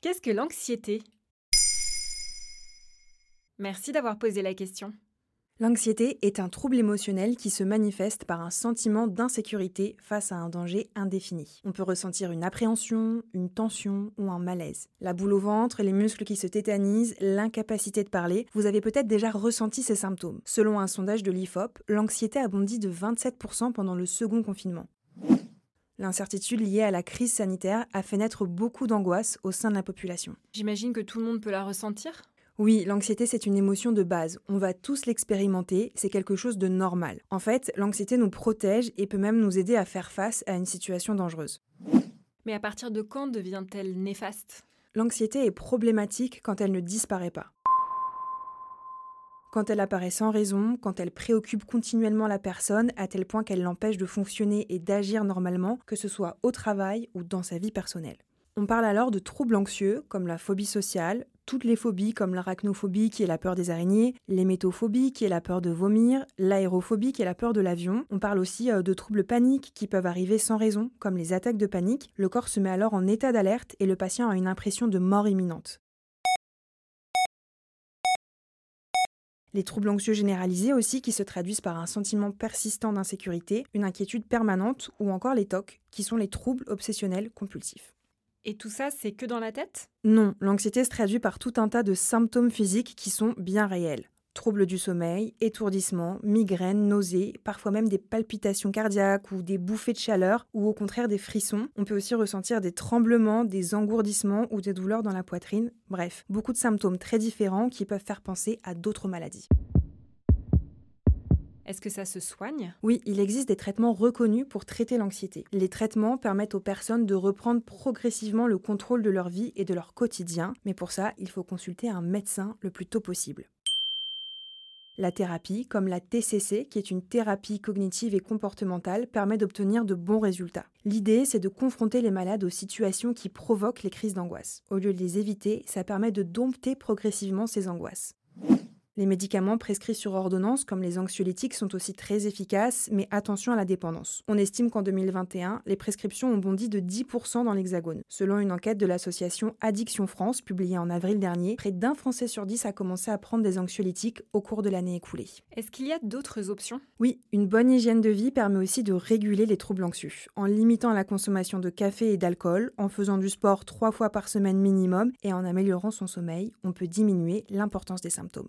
Qu'est-ce que l'anxiété? Merci d'avoir posé la question. L'anxiété est un trouble émotionnel qui se manifeste par un sentiment d'insécurité face à un danger indéfini. On peut ressentir une appréhension, une tension ou un malaise. La boule au ventre, les muscles qui se tétanisent, l'incapacité de parler, vous avez peut-être déjà ressenti ces symptômes. Selon un sondage de l'IFOP, l'anxiété a bondi de 27% pendant le second confinement. L'incertitude liée à la crise sanitaire a fait naître beaucoup d'angoisse au sein de la population. J'imagine que tout le monde peut la ressentir? Oui, l'anxiété, c'est une émotion de base. On va tous l'expérimenter, c'est quelque chose de normal. En fait, l'anxiété nous protège et peut même nous aider à faire face à une situation dangereuse. Mais à partir de quand devient-elle néfaste? L'anxiété est problématique quand elle ne disparaît pas. Quand elle apparaît sans raison, quand elle préoccupe continuellement la personne à tel point qu'elle l'empêche de fonctionner et d'agir normalement, que ce soit au travail ou dans sa vie personnelle. On parle alors de troubles anxieux comme la phobie sociale, toutes les phobies comme l'arachnophobie qui est la peur des araignées, l'hémétophobie qui est la peur de vomir, l'aérophobie qui est la peur de l'avion. On parle aussi euh, de troubles paniques qui peuvent arriver sans raison comme les attaques de panique. Le corps se met alors en état d'alerte et le patient a une impression de mort imminente. Les troubles anxieux généralisés aussi qui se traduisent par un sentiment persistant d'insécurité, une inquiétude permanente ou encore les TOC qui sont les troubles obsessionnels compulsifs. Et tout ça, c'est que dans la tête? Non, l'anxiété se traduit par tout un tas de symptômes physiques qui sont bien réels. Troubles du sommeil, étourdissement, migraines, nausées, parfois même des palpitations cardiaques ou des bouffées de chaleur ou au contraire des frissons. On peut aussi ressentir des tremblements, des engourdissements ou des douleurs dans la poitrine. Bref, beaucoup de symptômes très différents qui peuvent faire penser à d'autres maladies. Est-ce que ça se soigne? Oui, il existe des traitements reconnus pour traiter l'anxiété. Les traitements permettent aux personnes de reprendre progressivement le contrôle de leur vie et de leur quotidien, mais pour ça, il faut consulter un médecin le plus tôt possible. La thérapie, comme la TCC, qui est une thérapie cognitive et comportementale, permet d'obtenir de bons résultats. L'idée, c'est de confronter les malades aux situations qui provoquent les crises d'angoisse. Au lieu de les éviter, ça permet de dompter progressivement ces angoisses. Les médicaments prescrits sur ordonnance, comme les anxiolytiques, sont aussi très efficaces, mais attention à la dépendance. On estime qu'en 2021, les prescriptions ont bondi de 10% dans l'Hexagone. Selon une enquête de l'association Addiction France, publiée en avril dernier, près d'un Français sur dix a commencé à prendre des anxiolytiques au cours de l'année écoulée. Est-ce qu'il y a d'autres options? Oui, une bonne hygiène de vie permet aussi de réguler les troubles anxieux, en limitant la consommation de café et d'alcool, en faisant du sport trois fois par semaine minimum et en améliorant son sommeil, on peut diminuer l'importance des symptômes.